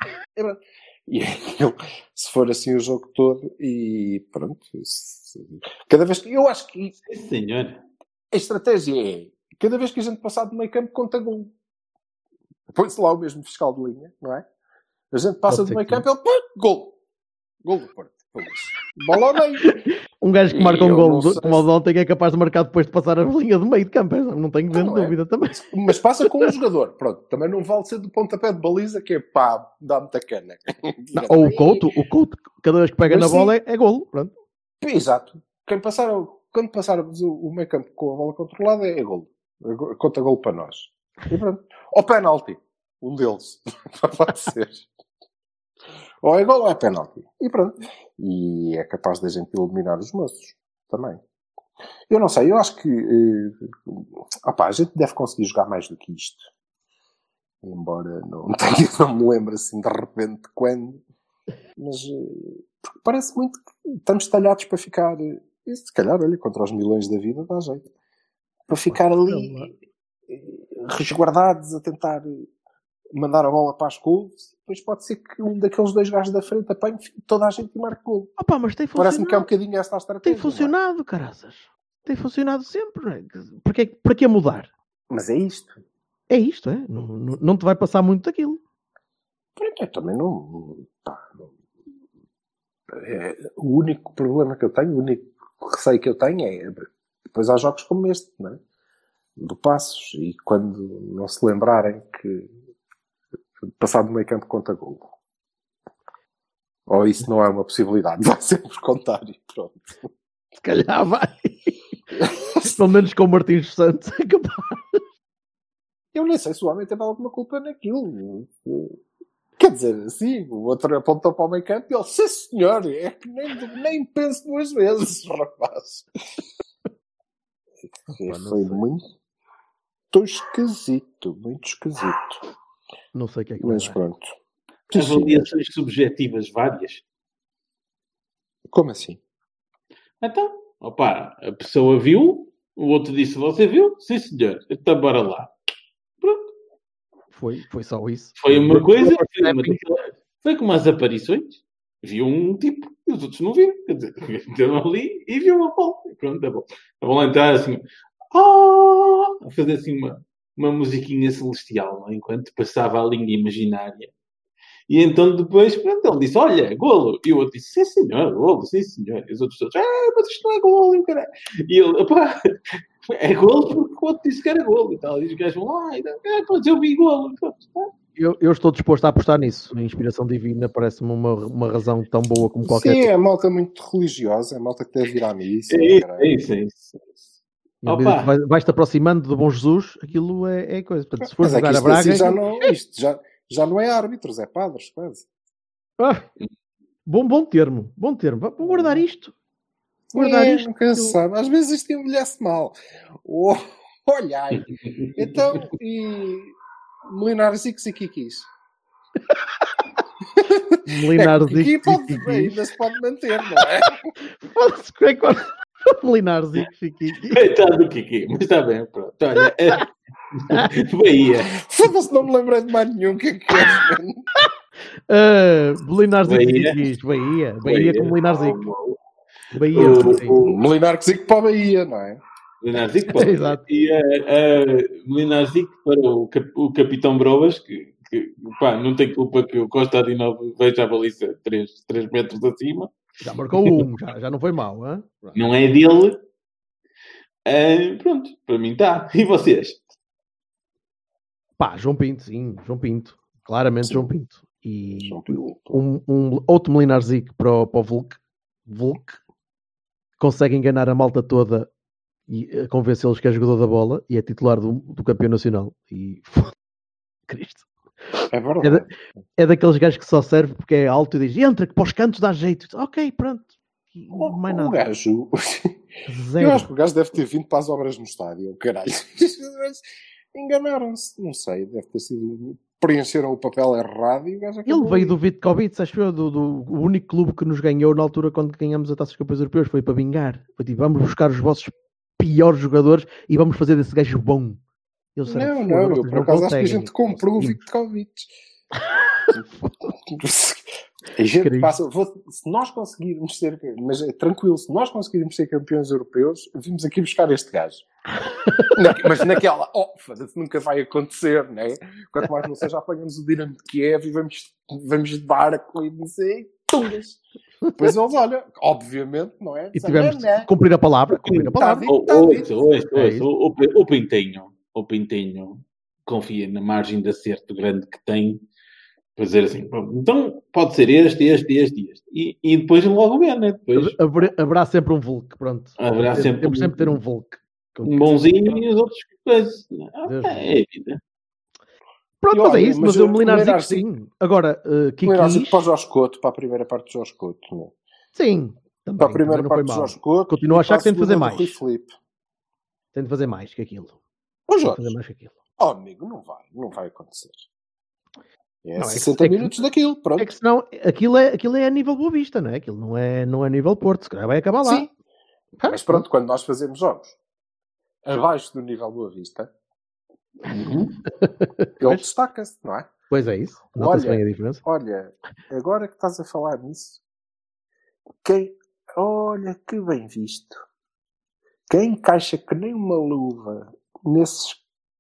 E ele, se for assim o jogo todo, e pronto. Cada vez que. Eu acho que. Senhor. A estratégia é: cada vez que a gente passar do meio campo, conta gol. Põe-se lá o mesmo fiscal de linha, não é? A gente passa do meio campo, ele, pum, gol Gol do Porto. Bola ao meio. Um gajo que marca um gol como o de ontem é capaz de marcar depois de passar a linha do meio de campo. Não tenho grande é. dúvida também. Mas passa com um jogador. Pronto. Também não vale ser do pontapé de baliza que é pá, dá muita cana. Não, ou o Couto. O Couto, cada vez que pega Mas na bola é, é golo. Pronto. Exato. Quem passar, quando passarmos o, meio campo com a bola controlada é golo. Conta golo para nós. E pronto. Ou penalti. Um deles. <laughs> Pode ser. Ou é gol ou é penalti. E pronto. E é capaz da gente eliminar os moços também. Eu não sei, eu acho que eh, opa, a gente deve conseguir jogar mais do que isto. embora não, <laughs> tenha, não me lembre assim de repente quando, mas eh, parece muito que estamos talhados para ficar, e se calhar, olha, contra os milhões da vida dá jeito, para ficar ali resguardados a tentar mandar a bola para as couves, depois pode ser que um daqueles dois gajos da frente apanhe toda a gente e marque gol. Opa, mas tem Parece-me que é um bocadinho esta a estratégia. Tem funcionado, é? caraças. Tem funcionado sempre. Não é? para, que, para que mudar? Mas é isto. É isto, é? Não, não, não te vai passar muito daquilo. Pronto, eu também não. Pá, não é, o único problema que eu tenho, o único receio que eu tenho é. Depois há jogos como este, não é? Do Passos, e quando não se lembrarem que passado do meio campo conta gol. Ou isso não é uma possibilidade, <laughs> vai sempre contar e pronto. Se calhar vai. Pelo menos com o Martins Santos é capaz. Eu nem sei se o homem teve alguma culpa naquilo. Quer dizer, sim, o outro apontou para o meio campo e ele, sim senhor, é que nem, nem penso duas vezes, <laughs> rapaz. Opa, foi muito esquisito, muito esquisito. Não sei o que é que Mas pronto. Avaliações subjetivas várias. Como assim? Então, opa, a pessoa viu, o outro disse, você viu? Sim, senhor. Então bora lá. Pronto. Foi, foi só isso. Foi uma coisa, foi, uma foi como as aparições. Viu um tipo e os outros não viram. Quer dizer, <laughs> entraram ali e viu uma bola. Pronto, tá bom. A bola entrar assim, ah, a fazer assim uma, uma musiquinha celestial, é? enquanto passava a linha imaginária. E então depois, pronto, ele disse, olha, golo. E o outro disse, sim senhor, golo, sim senhor. E os outros todos, ah, mas isto não é golo, caralho. E ele, pá, é golo porque o outro disse que era golo e tal. E os gajos vão lá, ah, pronto, eu vi golo. Eu, eu, estou disposto a apostar nisso. A inspiração divina parece-me uma, uma razão tão boa como qualquer. Sim, é malta muito religiosa, é malta que deve vir à missa. É isso, é isso, é isso. Vais-te aproximando do bom Jesus, aquilo é, é coisa. Portanto, se for jogar é a Braga. Assim já, não, isto já, já não é árbitros, é padres, quase. Ah, bom, bom termo, bom termo. Vou guardar isto. Guardar é, isto. Nunca eu... sabe. Às vezes isto envelhece mal. Oh, <laughs> olhai. Então, e Melinares e Kikis. <laughs> Melinares é, e Kikis. Ainda se pode manter, não é? <laughs> Pode-se <laughs> E Kiki. Coitado do Kiki, mas está bem, pronto. Olha, é... <laughs> Bahia. Foda-se, não me lembrei de mais nenhum. O que é que é? Uh, Melinares e Kikis, Bahia. Bahia, Bahia com Melinares e Bahia. O, Melinar Zico para a Bahia, não é? Melinar Zico <laughs> para Exato. E uh, uh, Melinar Zico para o, cap, o Capitão Brovas, que, que pá, não tem culpa que o Costa de novo veja a baliza 3, 3 metros acima. Já marcou um, já, já não foi mal? Não é dele. Uh, pronto, para mim está. E vocês? Pá, João Pinto, sim, João Pinto. Claramente sim. João Pinto. E João Pinto. Um, um, outro Melinarzic para o, para o Volk. Volk consegue enganar a malta toda e eh, convencê-los que é jogador da bola e é titular do, do campeão nacional. E <laughs> Cristo. É verdade. É, da, é, daqueles gajos que só serve porque é alto e diz entra, que para os cantos dá jeito. Ok, pronto. O, mais nada. O gajo. <laughs> Zero. Eu acho que o gajo deve ter vindo para as obras no estádio, caralho. <laughs> Enganaram-se, não sei, deve ter sido. Preencheram o papel errado e o gajo Ele veio do Vitkovic, acho eu, do, do, o único clube que nos ganhou na altura quando ganhamos a taça dos campeões europeus foi para vingar. Foi tipo, vamos buscar os vossos piores jogadores e vamos fazer desse gajo bom. Eu sei, não, não, eu por acaso acho que a gente comprou o Vitkovic. a gente passa, vou, se nós conseguirmos ser, mas é tranquilo, se nós conseguirmos ser campeões europeus, vimos aqui buscar este gajo. Na, mas naquela, oh, nunca vai acontecer, né? Quanto mais não seja, apanhamos o Dinamo de Kiev e vamos, vamos de barco e não sei, tungas. Depois eles olham, obviamente, não é? E tivemos de cumprir a palavra. Cumprir a palavra. O Pintinho o Pintinho confia na margem de acerto grande que tem para dizer assim, então pode ser este, este, este, este. E, e depois logo vê, né? Depois... Haverá, sempre um Volk, pronto. Haverá sempre, Temos sempre ter um Volk. Um bonzinho e os outros coisas. é, é vida. Pronto, mas é isso, mas, mas o Melinarzico sim. Agora, uh, Kiki... Melinarzico para o Jorge Couto, para a primeira parte do Jorge Couto. Não? Sim. Também, para a primeira parte do Jorge Couto. Continuo a achar que tem de fazer mais. Tem de fazer mais que aquilo. Ô Jorge, fazer mais que aquilo. Oh, amigo, não vai, não vai acontecer. É não, 60 é que, minutos é que, daquilo, pronto. É que senão, aquilo é, aquilo é a nível Boa Vista, não é? Aquilo não é, não é a nível Porto, se calhar vai acabar lá. Sim. Mas pronto, quando nós fazemos jogos abaixo do nível Boa Vista, <laughs> ele destaca-se, não é? Pois é isso. Bem a diferença. olha, agora que estás a falar nisso, quem, olha que bem visto. Quem encaixa que nem uma luva nesses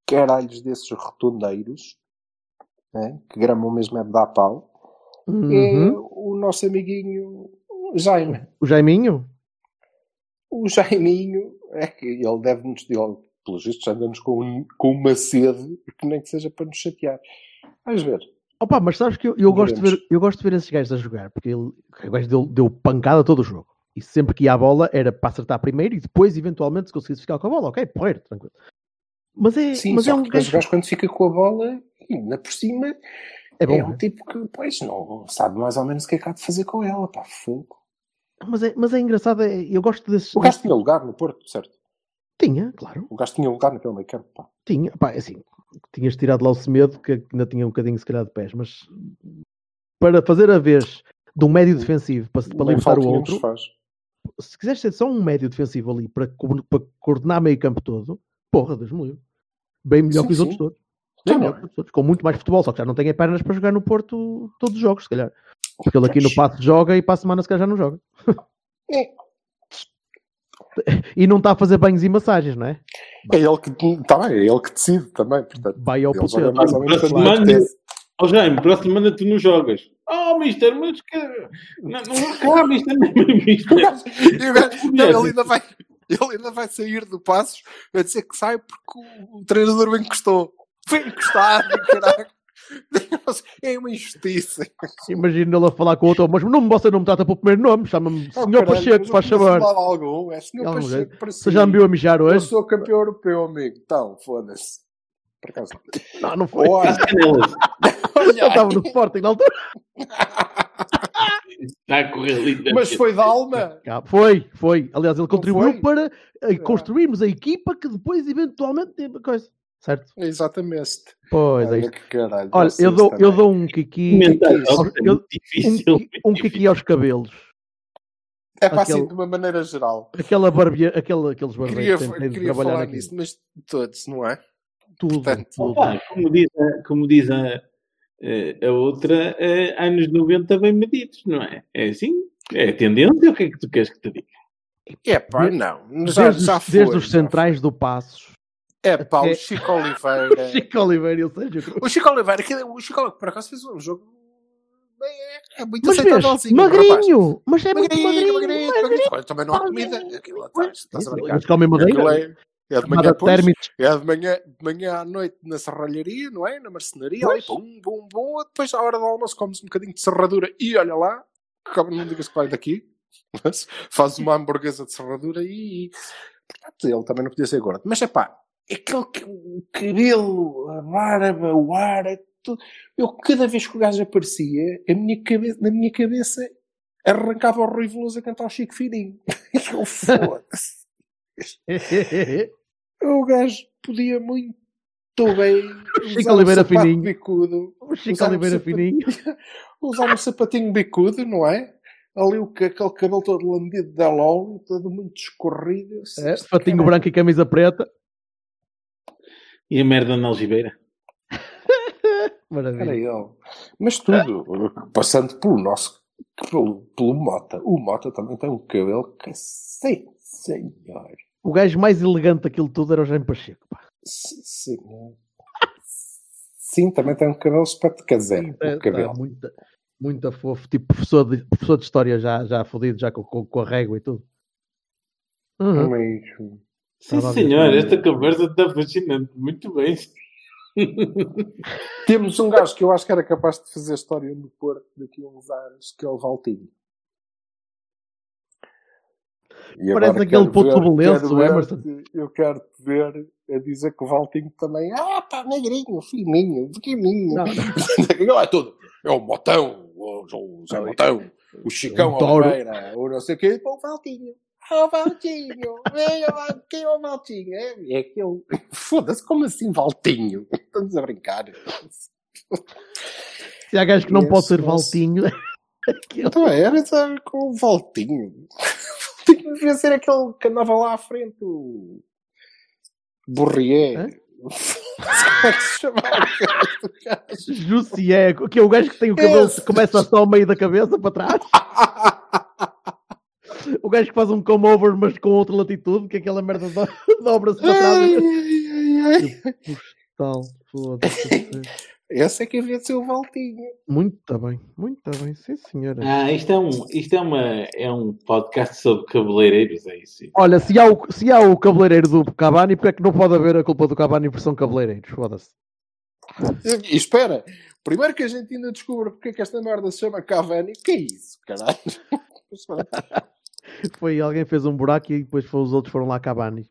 caralhos desses rotundeiros, né, que gramam mesmo é de dar pau, é uhum. é o nosso amiguinho Jaime. O Jaiminho? O Jaiminho, é que ele deve-nos, pelos vistos, anda-nos com, com uma sede que nem que seja para nos chatear. Vamos ver. Opa, mas sabes que eu, eu gosto, de ver, eu gosto de ver esses gajos a jogar, porque ele, o gajo deu, deu pancada todo o jogo. E sempre que ia a bola era para acertar primeiro e depois, eventualmente, se conseguisse ficar com a bola, ok, porreiro, tranquilo. Mas é, Sim, mas é um gajo... gajo quando fica com a bola, ainda por cima, é, bom, é um né? tipo que, pois, não sabe mais ou menos o que é que há de fazer com ela, pá, fogo. Mas é, mas é engraçado, é, eu gosto desses... O gajo tinha lugar no Porto, certo? Tinha, claro. O gajo tinha lugar naquele meio campo, pá. Tinha, pá, é assim, tinhas tirado lá o Semedo, que ainda tinha um bocadinho se calhar de pés, mas para fazer a vez de um médio defensivo para, para libertar o outro, se quiseres ser só um médio defensivo ali para, para coordenar meio campo todo, porra, Deus me livre. Bem melhor sim, que os sim. outros todos. Bem melhor que os outros. Com muito mais futebol, só que já não tem pernas para jogar no Porto todos os jogos, se calhar. Porque ele aqui no passo joga e para a semana se calhar já não joga. É. <laughs> E não está a fazer banhos e massagens, não é? É ele que, tá bem, é ele que decide também. Portanto, Vai ao poder. Mais ou menos oh, Jaime, próxima semana tu não jogas. Oh, mister, mas que. Não, não cá, mister, não, mister. <laughs> não, ele ainda vai. <laughs> Ele ainda vai sair do Passos a dizer que sai porque o, o treinador o encostou. Foi encostado, <laughs> caralho. É uma injustiça. Imagina ele a falar com o outro, mas não, você não me trata pelo primeiro nome, chama-me oh, Senhor Pacheco, faz favor. Algum. É Senhor Pacheco, para Você já me viu a mijar hoje? Eu sou campeão europeu, amigo. Então, foda-se. Por acaso. Não, não foi. Olha, <laughs> eu estava no Sporting na altura. Está a correr ali. Mas foi da alma. <laughs> Foi, foi. Aliás, ele contribuiu para eh, construirmos a equipa que depois, eventualmente, teve coisa certo? Exatamente. Pois é. Caralho, Olha, eu dou, eu dou um kiki. um, um kiki aos cabelos. É para assim, de uma maneira geral. Aquela barbia, aquela, aqueles barbeiros queria, que queria falar aqui. nisso, mas todos, não é? Tudo. Portanto, tudo. Opa, como diz, a, como diz a, a outra, anos 90 bem medidos, não é? É assim? É tendência? O que é que tu queres que te diga? É pá, não. Já, desde, já foi, desde os centrais do Passos é pá, o Chico Oliveira. <laughs> o Chico Oliveira, eu sei. O Chico Oliveira, que, o Chico Oliveira, por acaso, fez um jogo. É, é muito mas aceitável assim. Magrinho! Mas é magrinho, muito magrinho. magrinho, magrinho. magrinho. Também não há comida. Aquilo estás a comem magrinho. É, de manhã, pois, é de manhã, de manhã à noite na serralharia, não é? Na marcenaria, ali, pum, pum, pum. Depois, à hora do almoço, comes um bocadinho de serradura e olha lá, não digas que vai daqui, <laughs> mas faz uma hamburguesa de serradura e. Portanto, ele também não podia ser gordo. Mas é pá, aquele o cabelo, a barba, o ar, é tudo. Eu, cada vez que o gajo aparecia, a minha cabeça, na minha cabeça arrancava o Rui Veloso a cantar o Chico Fininho. <laughs> Eu foda-se. <laughs> o gajo podia muito bem. Chico Oliveira um Fininho. Bicudo, o Chico Oliveira um Fininho. <laughs> Usar um sapatinho bicudo, não é? ali o, aquele cabelo todo lambido da LOL, todo muito escorrido. É, fatinho branco e camisa preta. E a merda na algibeira. <laughs> Maravilha. Era ele. Mas tudo, passando pelo nosso, pelo, pelo Mota. O Mota também tem um cabelo que sim, senhor. O gajo mais elegante daquilo tudo era o Jaime Pacheco. Pá. Sim. Sim, também tem um cabelo espetacular. Quer dizer, é, cabelo. Tá, muita, muita fofo. Tipo professor de, professor de história já, já fodido, já com, com, com a régua e tudo. Uhum. Mas, Sim, senhor, esta conversa está fascinante. Muito bem. Temos um gajo que eu acho que era capaz de fazer história no Porto daqui a uns anos, que é o Valtinho. E Parece aquele puto belenço, o Emerson. Eu quero te ver a dizer que o Valtinho também. Ah, pá, negrinho, fininho, pequenininho. Não. <laughs> é tudo. É o Motão, o José Motão, o Chicão Oliveira, o não sei o quê. O Valtinho. Ó oh, Valtinho, vem, quem é o Valtinho? É, é que eu. <laughs> Foda-se, como assim Valtinho? <laughs> Estamos a brincar. Se há gajo que não pode ser Valtinho. Então era com o Valtinho. Devia ser aquele que andava lá à frente, o Borrier. Como é que se <laughs> chamava? Jussier, que é o gajo que tem o cabelo que começa só ao meio da cabeça para trás. o gajo que faz um come over, mas com outra latitude, que aquela merda do... dobra-se para trás. Ai, ai, ai. Postal, foda-se. Esse é que havia de ser o Valtinho. Muito bem, muito bem, sim senhora. Ah, isto é um, isto é uma, é um podcast sobre cabeleireiros, é isso. Olha, se há o, se há o cabeleireiro do Cavani, porque é que não pode haver a culpa do Cavani por são cabeleireiros? Foda-se. E espera, primeiro que a gente ainda descubra porque é que esta merda se chama Cavani, que é isso, caralho? <laughs> <laughs> Foi alguém fez um buraco e depois foi, os outros foram lá Cavani.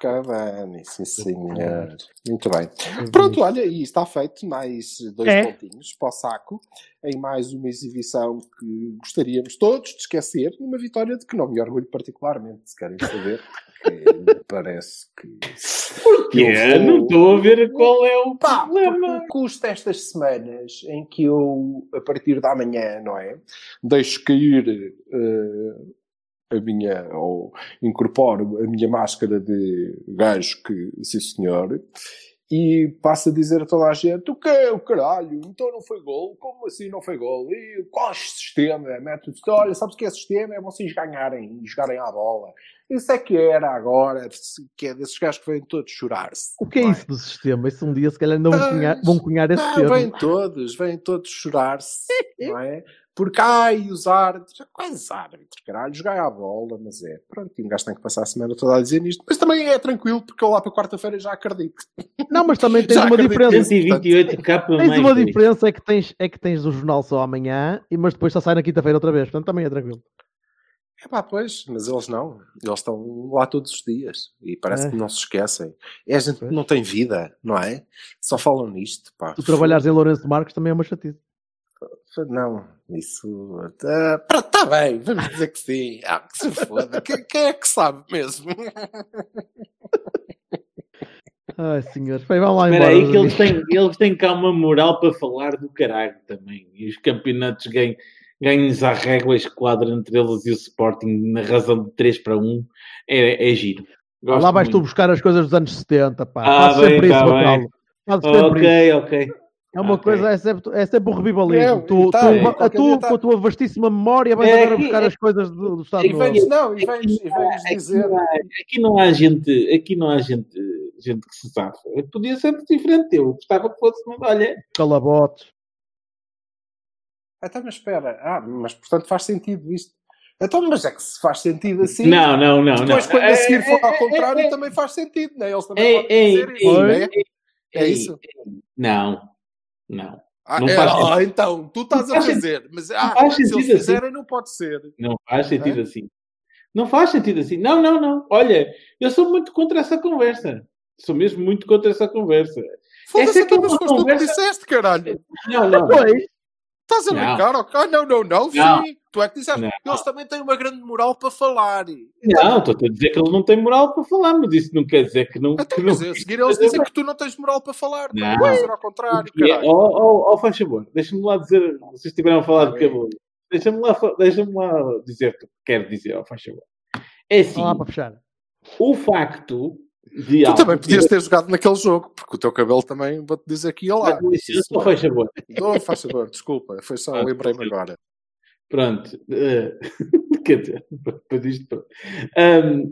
Cavani, sim senhor. Muito bem. Pronto, olha, e está feito mais dois é. pontinhos para o saco em mais uma exibição que gostaríamos todos de esquecer, numa vitória de que não me orgulho particularmente, se querem saber. <laughs> parece que. Porquê? Vou... Não estou a ver qual é o Pá, problema. O custo destas semanas em que eu, a partir da manhã, não é? Deixo cair. Uh, a minha, ou incorporo a minha máscara de gajo que, sim senhor, e passa a dizer a toda a gente: o que é o caralho? Então não foi gol? Como assim não foi gol? E qual é sistema? Método olha, sabes o que é sistema? É vocês ganharem e jogarem à bola. Isso é que era agora, que é desses gajos que vêm todos chorar-se. O que é, é isso do sistema? Isso um dia se calhar não vão cunhar, vão cunhar esse ah, termo. Vêm todos, vêm todos chorar-se, <laughs> não é? Porque, ai, os árbitros, quais árbitros, caralho, jogar à bola, mas é, pronto, e um gajo tem que passar a semana toda a dizer isto, mas também é tranquilo, porque eu lá para quarta-feira já acredito. Não, mas também <laughs> tens uma diferença. 128 capa tens uma diferença, é que tens, é que tens o jornal só amanhã, mas depois só sai na quinta-feira outra vez, portanto também é tranquilo. É pá, pois, mas eles não. Eles estão lá todos os dias e parece é. que não se esquecem. É a gente que não tem vida, não é? Só falam nisto, pá. Tu trabalhares em Lourenço de Marcos também é uma chatice. Não, isso. Uh, pronto, está bem, vamos dizer que sim. <laughs> Ah, que se foda. quem, quem é que sabe mesmo? <laughs> Ai, senhores, vai, vamos lá embora. Espera aí que eles têm, eles têm cá uma moral para falar do caralho também. E os campeonatos ganham, ganhos à régua esquadra entre eles e o Sporting na razão de 3 para 1 é, é giro. Gosto lá vais muito. tu buscar as coisas dos anos 70, pá. Ah, Faz bem, sempre tá isso, bem. Ok, ok. É uma okay. coisa, é sempre, é sempre o revivalismo. tu, tá, tu, é, tu tá. com a tua vastíssima memória, vais é, agora buscar é, as coisas do, do Estado Novo. Não, e vens, dizer. Aqui não há gente, aqui não há gente, gente que se safa. Podia ser diferente. Eu gostava que fosse, mas olha. Calabotes. Então, mas espera. Ah, mas portanto faz sentido isto. Então, mas é que se faz sentido assim. Não, não, não. Depois, não. quando a seguir for ao contrário, também faz sentido, né? Eles também podem dizer isso, é? É isso? Não. Não. Ah, não é, faz ah, então, tu estás a dizer, mas ah, faz se eles assim. fizerem, assim. não pode ser. Não faz sentido é? assim. Não faz sentido assim. Não, não, não. Olha, eu sou muito contra essa conversa. Sou mesmo muito contra essa conversa. Foda-se, é então, mas foste conversa... tu que disseste, caralho. Não, não. Estás a brincar? Não. Ah, não, não, não, não. Sim. Tu é que disseste. Não. Eles também têm uma grande moral para falar. Não, estou a dizer que eles não têm moral para falar, mas isso não quer dizer que não. Então, que mas não... a seguir eles dizem que tu não tens moral para falar. Não. Pode ser ao contrário. Ó, oh, oh, faz favor, deixa-me lá dizer. Vocês estiveram a falar ah, de cabelo. Deixa-me lá, deixa lá dizer o que quero dizer, ó, faz favor. É assim. lá para fechar. O facto de tu também podias ter jogado naquele jogo, porque o teu cabelo também, vou-te dizer que ia lá. Só faz favor. Não, faz favor, desculpa, foi só, ah, lembrei-me agora. Pronto. Uh, <laughs> quer dizer, isto. Um,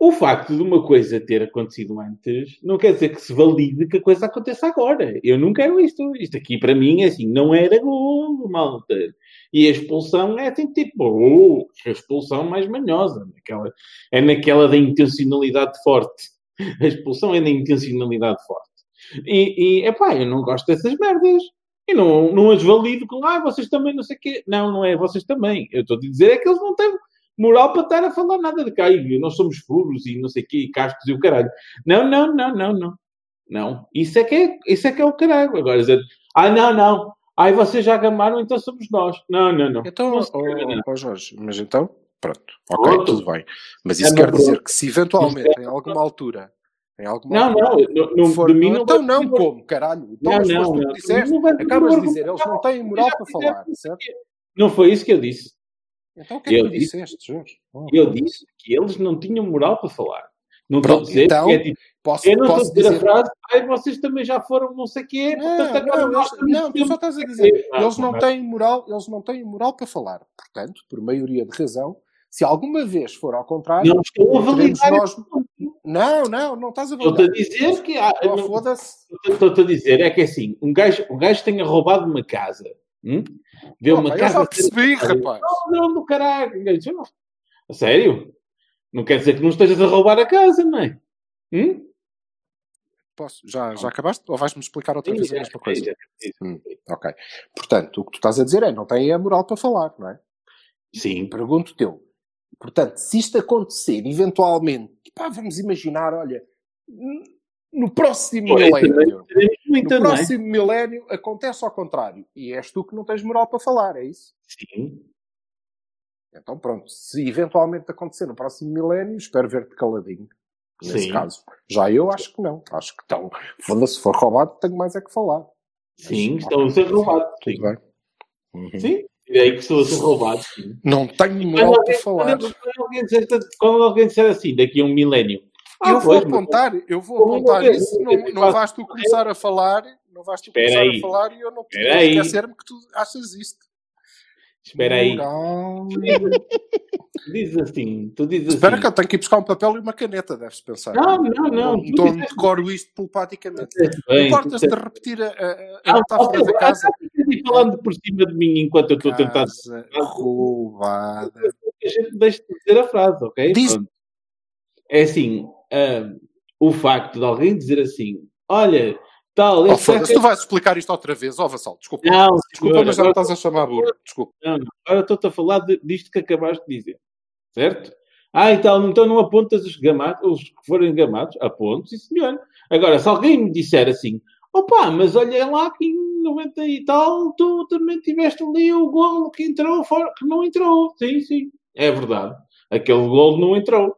o facto de uma coisa ter acontecido antes não quer dizer que se valide que a coisa aconteça agora. Eu não quero isto. Isto aqui para mim é assim, não era golo, malta. E a expulsão é assim, tipo, oh, a expulsão mais manhosa. Naquela, é naquela da intencionalidade forte. A expulsão é da intencionalidade forte. E, é pá, eu não gosto dessas merdas. E não, não as valido com, ah, vocês também não sei o quê. Não, não é vocês também. Eu estou a dizer é que eles não têm moral para estar a falar nada de cá. E nós somos puros e não sei o quê, e cascos e o caralho. Não, não, não, não, não. Não. Isso é que é, isso é, que é o caralho. Agora dizer, ah, não, não. Ai, vocês já gamaram, então somos nós. Não, não, não. Então, não oh, oh, Jorge, mas então, pronto, ok, tudo bem. Mas isso é quer dizer que se eventualmente, em alguma altura, Em alguma não, não, não, não for, mim não Então não, como, caralho? Então, não, não, não, disseste, acabas de dizer, eles não têm moral para falar, certo? Não foi isso que eu disse. Então o que é que eu tu disse, disseste, Jorge? Oh, eu disse que eles não tinham moral para falar. Não estou a dizer então, que é tipo, posso, eu não posso estou a dizer, a frase, Ai, vocês também já foram não sei o quê. Não, portanto, não, não, não tu só estás a dizer, eles não têm moral, eles não têm moral para falar. Portanto, por maioria de razão, se alguma vez for ao contrário, não estou a validar nós... Não, não, não estás a validar. Estou-te a dizer que há... Oh, foda-se. Estou-te a dizer, é que assim, um gajo, um gajo tenha roubado uma casa. Hum? Vê oh, uma casa. Eu já percebi, rapaz. Não, não, do caralho. A sério? Não quer dizer que não estejas a roubar a casa, não é? Hum? Posso? Já, já acabaste? Ou vais-me explicar outra vez a mesma coisa? Hum, ok. Portanto, o que tu estás a dizer é não tem a moral para falar, não é? Sim. Pergunto teu. Portanto, se isto acontecer, eventualmente, pá, vamos imaginar, olha, no próximo Pô, milénio, no é? próximo milénio acontece ao contrário. E és tu que não tens moral para falar, é isso? Sim. Então pronto, se eventualmente acontecer no próximo milénio, espero ver-te caladinho. Nesse Sim. caso. Já eu acho que não. Acho que estão. Se for roubado, tenho mais é que falar. Sim, Mas, estão a ser roubados. Tudo bem. Uhum. Sim, aí que estou a ser roubado. Sim. Não tenho moral para falar. Quando alguém, disser, quando alguém disser assim, daqui a um milénio. Ah, eu vou apontar, eu vou apontar isso. Não, não vais tu começar a falar, não vais tu começar a falar e eu não quero esquecer-me que tu achas isto. Espera aí. Diz assim, tu dizes Espera assim. que eu tenho que ir buscar um papel e uma caneta, deves pensar. Não, não, não. Então decoro isto telepaticamente. Importas de repetir a, a, a metáfora da casa? E falando por cima de mim enquanto eu estou a tentar. roubada. A gente deixa de dizer a frase, ok? Diz... É assim, uh, o facto de alguém dizer assim, olha, Tal, oh, foda-se, tu vais explicar isto outra vez, ó oh, Vassal, desculpa. Não, desculpa, mas já me estás a chamar burro, desculpa. Não, não. agora estou-te a falar de, disto que acabaste de dizer, certo? Ah, e tal, então não apontas os gamados, os que forem gamados, aponto, sim senhor. Agora, se alguém me disser assim, opa, mas olha lá que em 90 e tal, tu também tiveste ali o gol que entrou, fora, que não entrou. Sim, sim, é verdade. Aquele gol não entrou.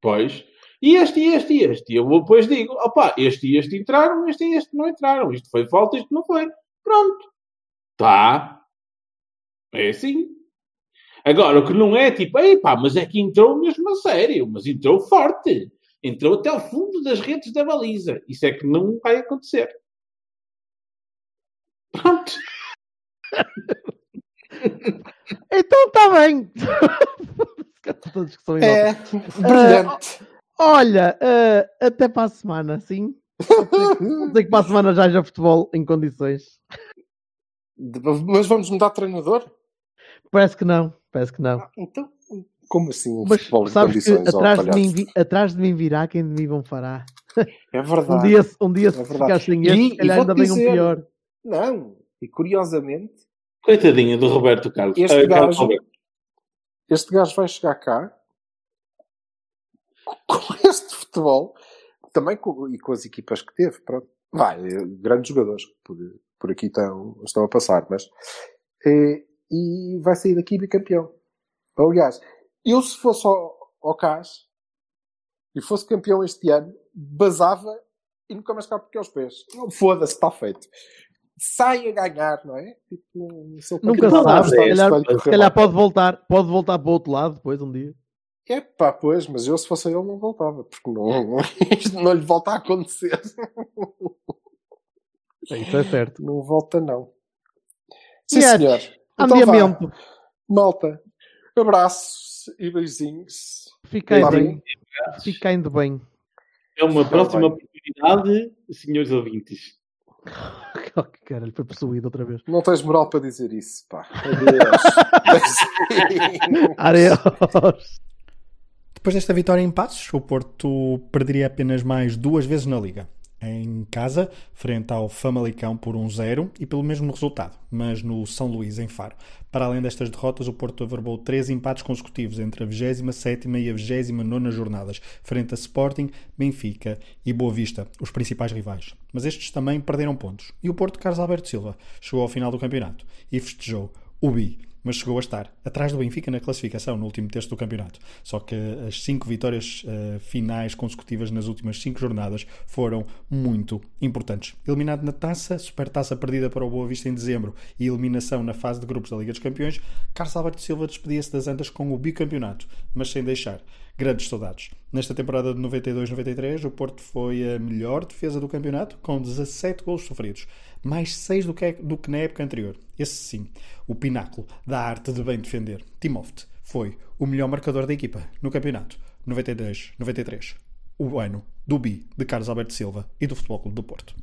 Pois, e este, e este, e este. E eu depois digo, opá, este e este entraram, este e este não entraram. Isto foi falta, isto não foi. Pronto. Tá. É assim. Agora, o que não é tipo, ei pá, mas é que entrou mesmo a sério, mas entrou forte. Entrou até ao fundo das redes da baliza. Isso é que não vai acontecer. Pronto. <laughs> então está bem. <laughs> é, brilhante. Olha, uh, até para a semana, sim. <laughs> Sei que para a semana já haja futebol em condições. Mas vamos mudar de treinador? Parece que não, parece que não. Ah, então, como assim? Mas futebol em sabes condições, que atrás, de mim, atrás de mim virá quem de mim vão fará. É <laughs> verdade. Um dia, um dia é se ficar sem este, e, ainda vem um pior. Não, e curiosamente. Coitadinha do Roberto Carlos. Este, uh, gajo, Carlos este gajo vai chegar cá com este futebol, também com, e com as equipas que teve, pronto. Vai, grandes jogadores por, por aqui estão, estão a passar, mas. E, e vai sair daqui bicampeão. Aliás, eu se fosse ao, ao CAS e fosse campeão este ano, basava e nunca mais cá porque aos pés. Foda-se, está feito. Sai a ganhar, não é? Tipo, nunca sabe, se calhar, se calhar pode voltar, pode voltar para o outro lado depois um dia. É pá, pois, mas eu se fosse ele não voltava, porque não, <laughs> isto não lhe volta a acontecer. Isso é certo. Não volta, não. Sim, yes. senhor. Então, Vá. Malta, abraços e beijinhos. Fiquem bem. Fiquem de bem. É uma Fica próxima bem. oportunidade, senhores ouvintes. Oh, que cara, ele foi possuído outra vez. Não tens moral para dizer isso, pá. <laughs> Adeus. Adeus. <laughs> Depois desta vitória em Passos, o Porto perderia apenas mais duas vezes na Liga. Em casa, frente ao Famalicão por 1-0 e pelo mesmo resultado, mas no São Luís, em Faro. Para além destas derrotas, o Porto averbou três empates consecutivos entre a 27 e a 29 jornadas, frente a Sporting, Benfica e Boa Vista, os principais rivais. Mas estes também perderam pontos. E o Porto Carlos Alberto Silva chegou ao final do campeonato e festejou o bi mas chegou a estar atrás do Benfica na classificação no último terço do campeonato. Só que as cinco vitórias uh, finais consecutivas nas últimas cinco jornadas foram muito importantes. Eliminado na taça, supertaça perdida para o Boa Vista em dezembro e eliminação na fase de grupos da Liga dos Campeões, Carlos Alberto Silva despedia-se das Antas com o bicampeonato, mas sem deixar grandes saudades. Nesta temporada de 92-93, o Porto foi a melhor defesa do campeonato, com 17 gols sofridos, mais 6 do que, do que na época anterior. Esse sim, o pináculo da arte de bem defender. Timoft foi o melhor marcador da equipa no campeonato 92-93, o ano do bi de Carlos Alberto Silva e do Futebol Clube do Porto.